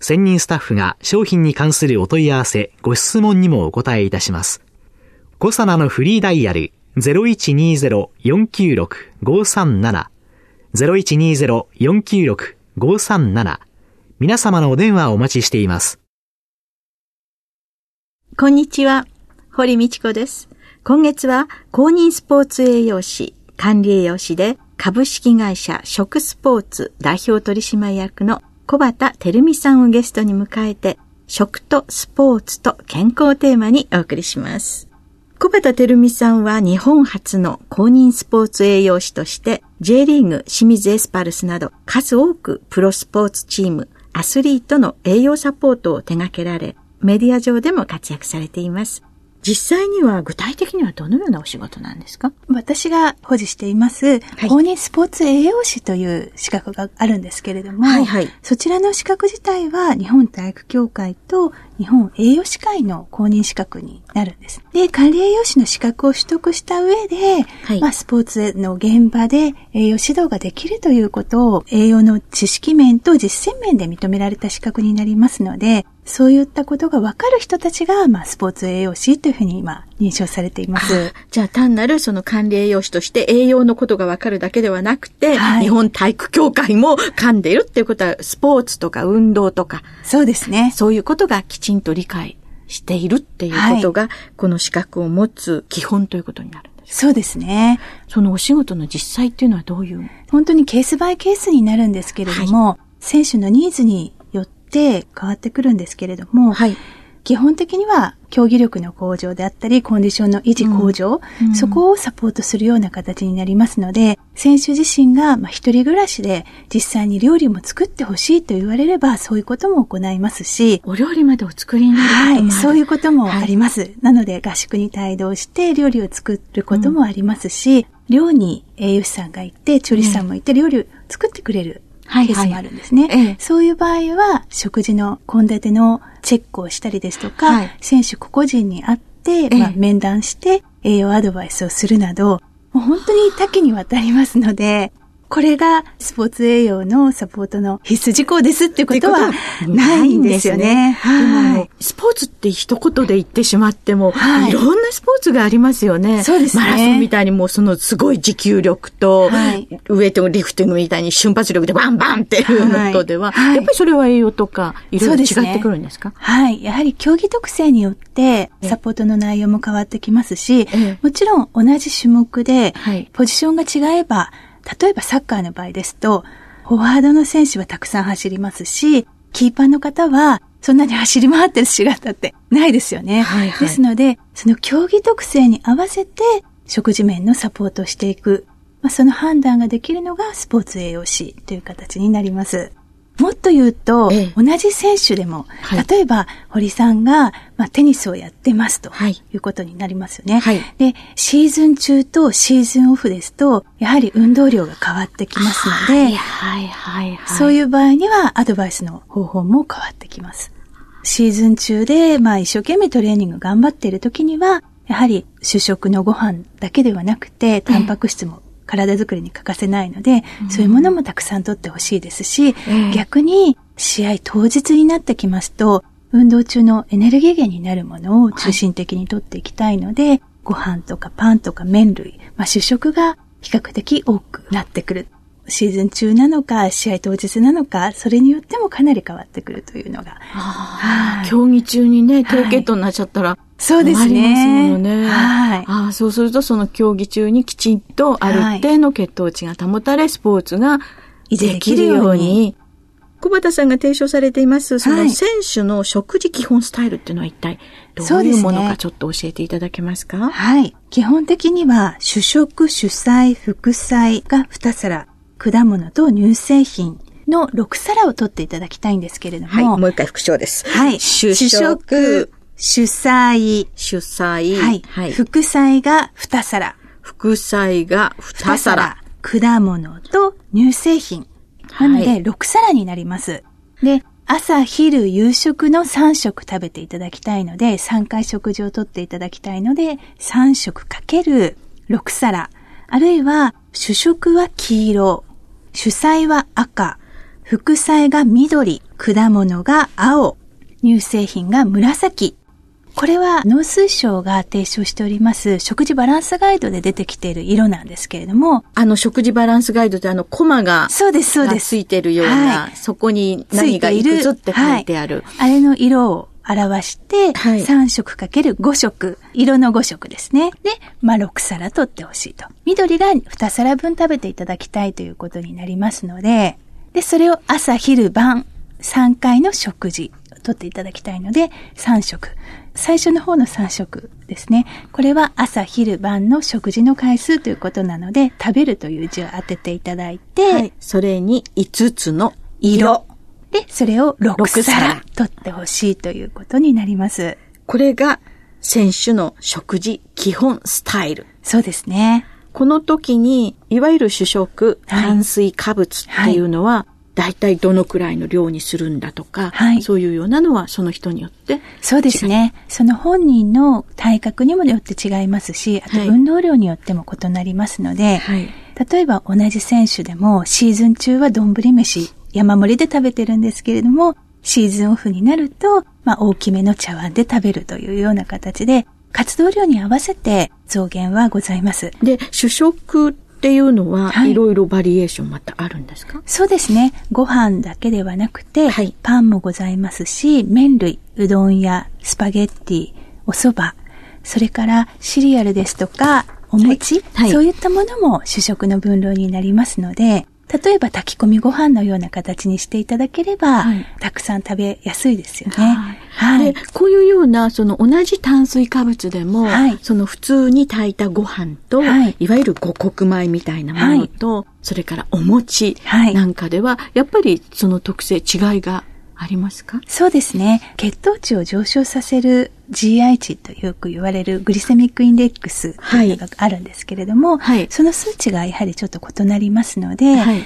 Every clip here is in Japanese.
専任スタッフが商品に関するお問い合わせ、ご質問にもお答えいたします。コサナのフリーダイヤル0120-496-537 0120-496-537皆様のお電話をお待ちしています。こんにちは、堀道子です。今月は公認スポーツ栄養士、管理栄養士で株式会社食スポーツ代表取締役の小畑照美さんをゲストに迎えて、食とスポーツと健康テーマにお送りします。小畑照美さんは日本初の公認スポーツ栄養士として J リーグ清水エスパルスなど数多くプロスポーツチーム、アスリートの栄養サポートを手掛けられ、メディア上でも活躍されています。実際には具体的にはどのようなお仕事なんですか？私が保持しています、はい、公認スポーツ栄養士という資格があるんですけれども、はいはい、そちらの資格自体は日本体育協会と日本栄養士会の公認資格になるんです。で、管理栄養士の資格を取得した上で、はい、まあ、スポーツの現場で栄養指導ができるということを栄養の知識面と実践面で認められた資格になりますので、そういったことがわかる人たちが、まあ、スポーツ栄養士というふうに今、認証されています。じゃあ、単なるその管理栄養士として栄養のことがわかるだけではなくて、はい、日本体育協会も噛んでいるっていうことは、スポーツとか運動とか。そうですね。そういうことがきちんと理解しているっていうことが、はい、この資格を持つ基本ということになるんですそうですね。そのお仕事の実際っていうのはどういう？本当にケースバイケースになるんですけれども、はい、選手のニーズにって変わってくるんですけれども、はい、基本的には競技力の向上であったり、コンディションの維持向上、うん、そこをサポートするような形になりますので、選手自身が、まあ、一人暮らしで実際に料理も作ってほしいと言われれば、そういうことも行いますし、お料理までお作りになるはい、そういうこともあります。はい、なので、合宿に帯同して料理を作ることもありますし、うん、寮に栄養士さんがいて、調理師さんもいて、料理を作ってくれるケースもあるんですね。はいはい、そういう場合は、食事の献立のチェックをしたりですとか、はい、選手個々人に会って、まあ、面談して、栄養アドバイスをするなど、もう本当に多岐にわたりますので、これがスポーツ栄養のサポートの必須事項ですってことはないんですよね。はい。スポーツって一言で言ってしまっても、はい、いろんなスポーツがありますよね。そうですね。マラソンみたいにもうそのすごい持久力と、はい、ウエイトリフティングみたいに瞬発力でバンバンっていうのとでは、はい、やっぱりそれは栄養とかいろいろ違ってくるんですか、ね、はい。やはり競技特性によってサポートの内容も変わってきますし、もちろん同じ種目でポジションが違えば、例えばサッカーの場合ですと、フォワードの選手はたくさん走りますし、キーパーの方はそんなに走り回ってる姿ってないですよね。はいはい、ですので、その競技特性に合わせて食事面のサポートをしていく、まあ、その判断ができるのがスポーツ栄養士という形になります。もっと言うと、ええ、同じ選手でも、はい、例えば、堀さんが、まあ、テニスをやってますとい。うことになりますよね、はい。で、シーズン中とシーズンオフですと、やはり運動量が変わってきますので、はいはいはいはい、そういう場合にはアドバイスの方法も変わってきます。シーズン中で、まあ、一生懸命トレーニング頑張っている時には、やはり主食のご飯だけではなくて、タンパク質も体づくりに欠かせないので、うん、そういうものもたくさんとってほしいですし、逆に試合当日になってきますと、運動中のエネルギー源になるものを中心的にとっていきたいので、はい、ご飯とかパンとか麺類、まあ、主食が比較的多くなってくる。シーズン中なのか、試合当日なのか、それによってもかなり変わってくるというのが。はい、競技中にね、低血糖になっちゃったら、そうですね。ありますね。はい。ああ、そうするとその競技中にきちんとある一定の血糖値が保たれ、スポーツができるように。小畑さんが提唱されています、その選手の食事基本スタイルっていうのは一体どういうものかちょっと教えていただけますか、ね、はい。基本的には主食、主菜、副菜が2皿、果物と乳製品の6皿を取っていただきたいんですけれども。はい、もう一回復唱です。はい。主食、主菜、主菜、はい。はい、副菜が2皿。副菜が2皿。果物と乳製品。なので、6皿になります。で、朝、昼、夕食の3食食べていただきたいので、3回食事をとっていただきたいので、3食かける6皿。あるいは、主食は黄色、主菜は赤、副菜が緑、果物が青、乳製品が紫、これは農水省が提唱しております食事バランスガイドで出てきている色なんですけれども。あの食事バランスガイドってあのコマが。そうです、そうです。ついてるような、はい、そこに何がいくつって書いてある。はい、あれの色を表して、はい、3色かける5色、色の5色ですね。で、まあ6皿取ってほしいと。緑が2皿分食べていただきたいということになりますので、で、それを朝、昼、晩、3回の食事を取っていただきたいので、3食。最初の方の3食ですね。これは朝、昼、晩の食事の回数ということなので、食べるという字を当てていただいて、はい、それに5つの色。で、それを6皿取ってほしいということになります。これが選手の食事基本スタイル。そうですね。この時に、いわゆる主食、炭水化物っていうのは、はい大体どのくらいの量にするんだとか、はい、そういうようなのはその人によってそうですね。その本人の体格にもよって違いますし、あと運動量によっても異なりますので、はい、例えば同じ選手でもシーズン中は丼飯、山盛りで食べてるんですけれども、シーズンオフになると、まあ大きめの茶碗で食べるというような形で、活動量に合わせて増減はございます。で、主食っていうのは、はい、いろいろバリエーションまたあるんですか？そうですね。ご飯だけではなくて、はい、パンもございますし、麺類、うどんやスパゲッティ、お蕎麦、それからシリアルですとか、お餅、はい、そういったものも主食の分量になりますので、例えば炊き込みご飯のような形にしていただければ、はい、たくさん食べやすいですよね。はい。はい、こういうような、その同じ炭水化物でも、はい、その普通に炊いたご飯と、はい、いわゆる五穀米みたいなものと、それからお餅なんかでは、やっぱりその特性違いがありますか？そうですね。血糖値を上昇させる GI 値とよく言われるグリセミックインデックスというのがあるんですけれども、はい、その数値がやはりちょっと異なりますので、はい、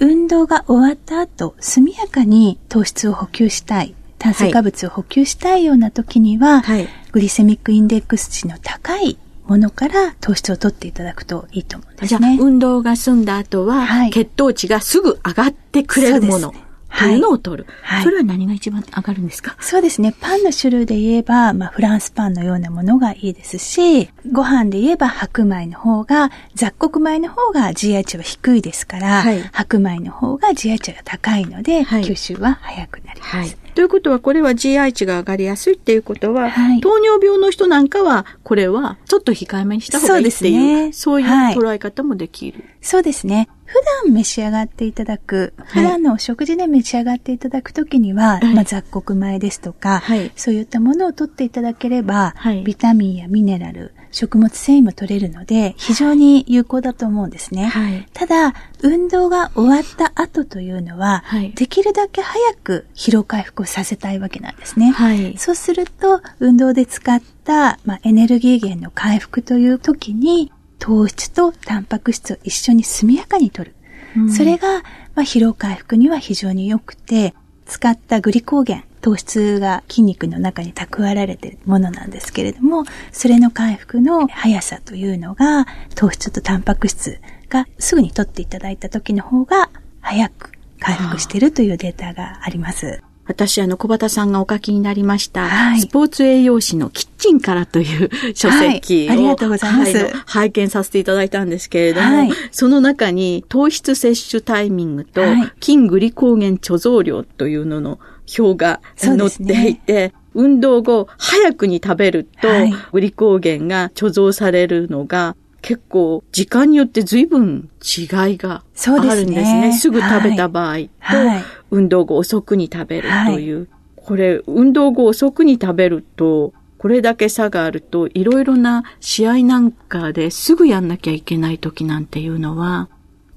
運動が終わった後、速やかに糖質を補給したい、炭水化物を補給したいような時には、はい、グリセミックインデックス値の高いものから糖質を取っていただくといいと思うんですね。じゃあ、運動が済んだ後は、血糖値がすぐ上がってくれるもの。というのを取る。はい。それは何が一番上がるんですか？そうですね。パンの種類で言えば、まあ、フランスパンのようなものがいいですし、ご飯で言えば白米の方が、雑穀米の方が GI 値は低いですから、はい、白米の方が GI 値が高いので、はい、吸収は早くなります。はいということは、これは GI 値が上がりやすいっていうことは、はい、糖尿病の人なんかは、これはちょっと控えめにした方がいいっていう、そう、ね,、いう捉え方もできる、はい、そうですね。普段召し上がっていただく、普段のお食事で召し上がっていただくときには、はい、まあ、雑穀米ですとか、はい、そういったものを取っていただければ、はい、ビタミンやミネラル、食物繊維も取れるので、非常に有効だと思うんですね。はい、ただ、運動が終わった後というのは、はい、できるだけ早く疲労回復をさせたいわけなんですね。はい、そうすると、運動で使った、まあ、エネルギー源の回復という時に、糖質とタンパク質を一緒に速やかに摂る。うん、それが、まあ、疲労回復には非常に良くて、使ったグリコーゲン、糖質が筋肉の中に蓄えられているものなんですけれども、それの回復の速さというのが、糖質とタンパク質がすぐに取っていただいた時の方が早く回復しているというデータがあります。私、あの、小畑さんがお書きになりました、はい、スポーツ栄養士のキッチンからという書籍を、はい、ありがとうございます、はい、拝見させていただいたんですけれども、その中に糖質摂取タイミングと、筋グリコーゲン貯蔵量というのの表が載っていて、ね、運動後、早くに食べると、グリコーゲンが貯蔵されるのが、結構時間によって随分違いがあるんですね。すねすぐ食べた場合と、はい、運動後遅くに食べるという。はい、これ、運動後遅くに食べると、これだけ差があると、いろいろな試合なんかですぐやんなきゃいけない時なんていうのは、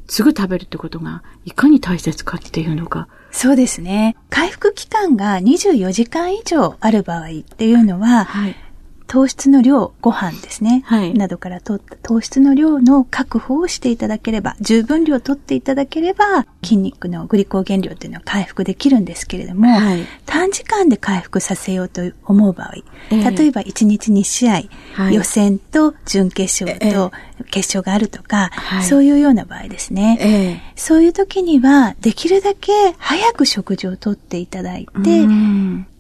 すぐ食べるってことがいかに大切かっていうのが。そうですね。回復期間が24時間以上ある場合っていうのは、はい、糖質の量、ご飯ですね。はい。などから取った糖質の量の確保をしていただければ、十分量取っていただければ、筋肉のグリコーゲン量っていうのは回復できるんですけれども、はい、短時間で回復させようと思う場合、えー、例えば1日2試合、はい、予選と準決勝と決勝があるとか、はい、そういうような場合ですね、えー、そういう時には、できるだけ早く食事をとっていただいて、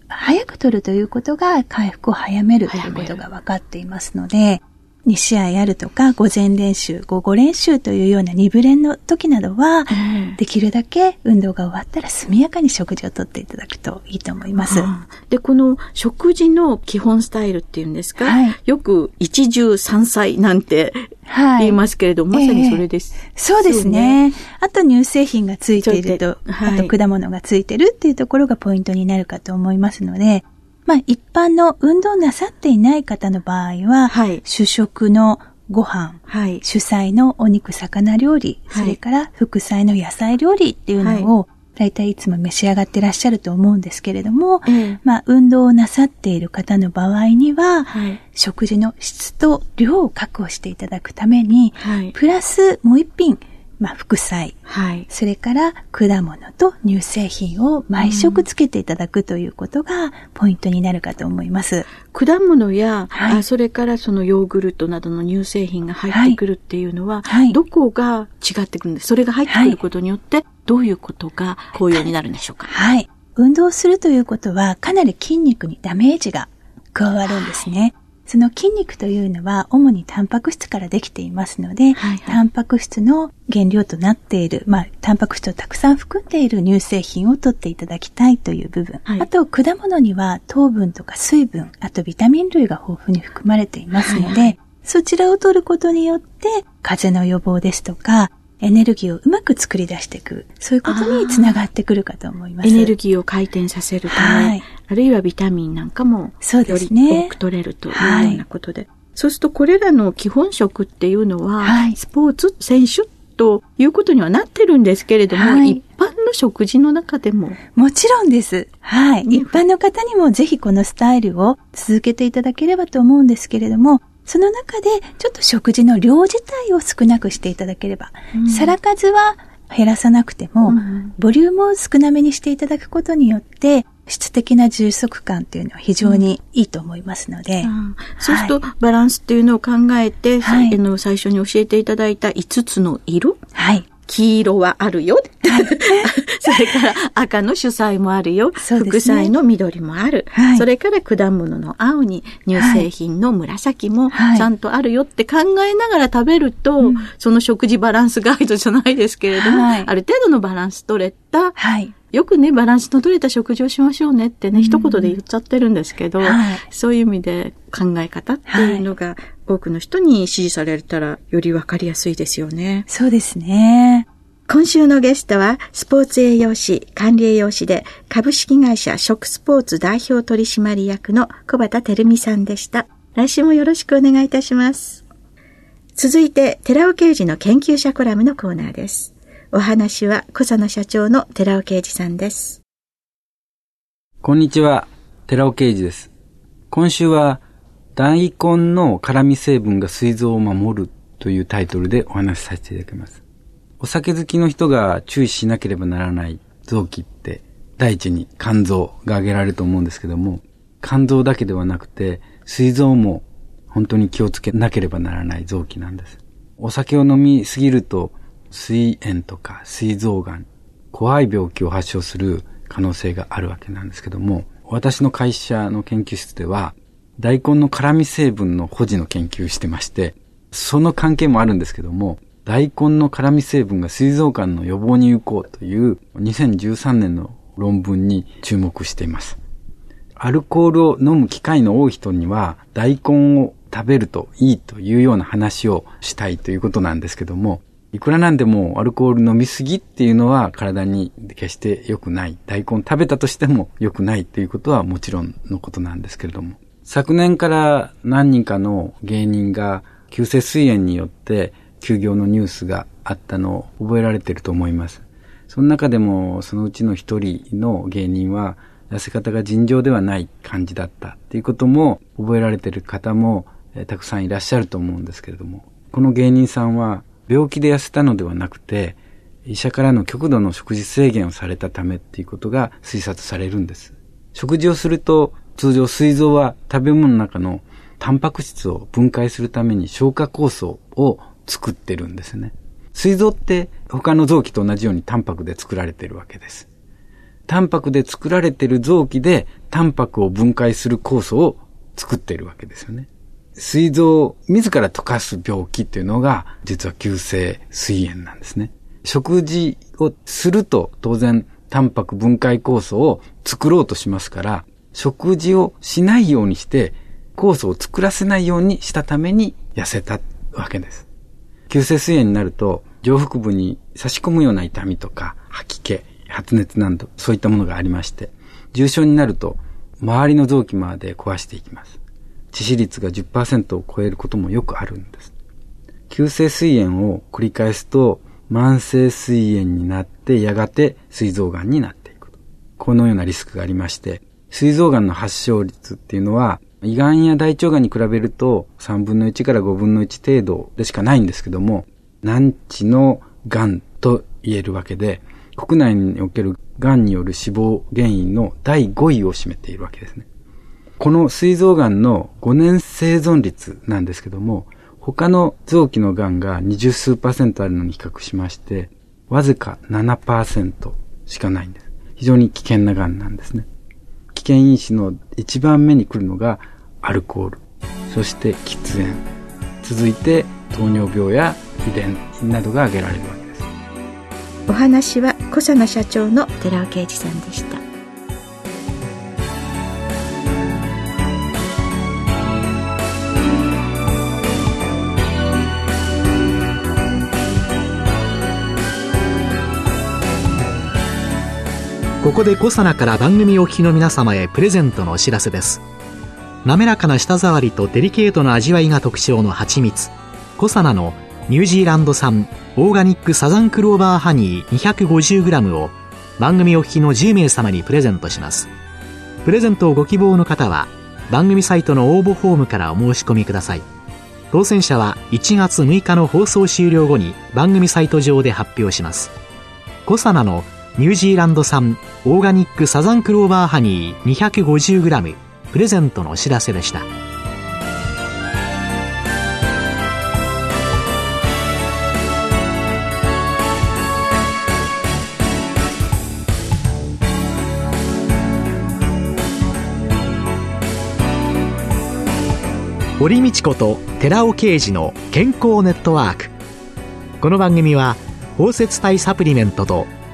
早く取るということが回復を早めるということが分かっていますので、2試合あるとか、午前練習、午後練習というような2部練の時などは、うん、できるだけ運動が終わったら速やかに食事をとっていただくといいと思います。で、この食事の基本スタイルっていうんですか、はい、よく一汁三菜なんて言いますけれども、はい、まさにそれです、えー、そうですね。あと乳製品がついていると、はい、あと果物がついてるっていうところがポイントになるかと思いますので、まあ一般の運動なさっていない方の場合は、はい、主食のご飯、はい、主菜のお肉、魚料理、それから副菜の野菜料理っていうのを、大体いつも召し上がってらっしゃると思うんですけれども、まあ、運動をなさっている方の場合には、はい、食事の質と量を確保していただくために、はい、プラスもう一品、まあ、副菜、はい、それから果物と乳製品を毎食つけていただくということがポイントになるかと思います。果物や、はい、あそれからそのヨーグルトなどの乳製品が入ってくるっていうのは、はい、どこが違ってくるんです？それが入ってくることによって、どういうことが効用になるんでしょうか？はい。運動するということは、かなり筋肉にダメージが加わるんですね。その筋肉というのは主にタンパク質からできていますので、はいはい、タンパク質の原料となっている、まあ、タンパク質をたくさん含んでいる乳製品を取っていただきたいという部分。はい、あと、果物には糖分とか水分、あとビタミン類が豊富に含まれていますので、はいはい、そちらを取ることによって、風邪の予防ですとか、エネルギーをうまく作り出していく。そういうことにつながってくるかと思います。エネルギーを回転させるため、はい、あるいはビタミンなんかも、そうですね。多く取れるというようなことで。はい、そうすると、これらの基本食っていうのは、はい、スポーツ選手ということにはなってるんですけれども、はい、一般の食事の中でも。もちろんです。はい。一般の方にもぜひこのスタイルを続けていただければと思うんですけれども、その中でちょっと食事の量自体を少なくしていただければ、うん、皿数は減らさなくても、うん、ボリュームを少なめにしていただくことによって、質的な充足感っていうのは非常にいいと思いますので。うん、そうすると、バランスっていうのを考えて、はい、の最初に教えていただいた5つの色？はい。黄色はあるよ。それから赤の主菜もあるよ。ね、副菜の緑もある、はい。それから果物の青に乳製品の紫もちゃんとあるよって考えながら食べると、はい、その食事バランスガイドじゃないですけれども、はい、ある程度のバランス取れた、よくね、バランスの取れた食事をしましょうねってね、一言で言っちゃってるんですけど、そういう意味で考え方っていうのが、多くの人に支持されたらよりわかりやすいですよね。そうですね。今週のゲストは、スポーツ栄養士、管理栄養士で、株式会社食スポーツ代表取締役の小畑照美さんでした。来週もよろしくお願いいたします。続いて、寺尾刑事の研究者コラムのコーナーです。お話は、小佐野社長の寺尾刑事さんです。こんにちは、寺尾刑事です。今週は、大根の辛味成分が膵臓を守るというタイトルでお話しさせていただきます。お酒好きの人が注意しなければならない臓器って、第一に肝臓が挙げられると思うんですけども、肝臓だけではなくて、膵臓も本当に気をつけなければならない臓器なんです。お酒を飲みすぎると、膵炎とか膵臓癌、怖い病気を発症する可能性があるわけなんですけども、私の会社の研究室では、大根の辛味成分の保持の研究してまして、その関係もあるんですけども、大根の辛味成分が膵臓癌の予防に有効という2013年の論文に注目しています。アルコールを飲む機会の多い人には、大根を食べるといいというような話をしたいということなんですけども、いくらなんでもアルコール飲みすぎっていうのは体に決して良くない。大根食べたとしても良くないということはもちろんのことなんですけれども。昨年から何人かの芸人が急性膵炎によって休業のニュースがあったのを覚えられていると思います。その中でもそのうちの一人の芸人は痩せ方が尋常ではない感じだったっていうことも覚えられている方も、たくさんいらっしゃると思うんですけれども、この芸人さんは病気で痩せたのではなくて、医者からの極度の食事制限をされたためっていうことが推察されるんです。食事をすると通常膵臓は食べ物の中のタンパク質を分解するために消化酵素を作ってるんですね。膵臓って他の臓器と同じようにタンパクで作られてるわけです。タンパクで作られてる臓器でタンパクを分解する酵素を作ってるわけですよね。膵臓を自ら溶かす病気っていうのが実は急性膵炎なんですね。食事をすると当然タンパク分解酵素を作ろうとしますから、食事をしないようにして酵素を作らせないようにしたために痩せたわけです。急性膵炎になると上腹部に差し込むような痛みとか吐き気、発熱など、そういったものがありまして、重症になると、周りの臓器まで壊していきます。致死率が10%を超えることもよくあるんです。急性膵炎を繰り返すと、慢性膵炎になって、やがて膵臓癌になっていくこのようなリスクがありまして、膵臓癌の発症率っていうのは、胃がんや大腸がんに比べると3分の1から5分の1程度でしかないんですけども、難治の癌と言えるわけで、国内における癌による死亡原因の第5位を占めているわけですね。この膵臓癌の5年生存率なんですけども、他の臓器の癌が20数パーセントあるのに比較しまして、わずか7%しかないんです。非常に危険な癌なんですね。危険因子の一番目に来るのがアルコール、そして喫煙、続いて糖尿病や遺伝などが挙げられるわけです。お話は小佐奈社長の寺尾啓二さんでしたここでコサナから番組お聞きの皆様へプレゼントのお知らせです滑らかな舌触りとデリケートな味わいが特徴の蜂蜜コサナのニュージーランド産オーガニックサザンクローバーハニー 250g を番組お聞きの10名様にプレゼントします。プレゼントをご希望の方は番組サイトの応募フォームからお申し込みください。当選者は1月6日の放送終了後に番組サイト上で発表します。コサナのニュージーランド産オーガニックサザンクローバーハニー 250g プレゼントのお知らせでした。堀道子と寺尾啓二の健康ネットワークこの番組は包摂体サプリメントと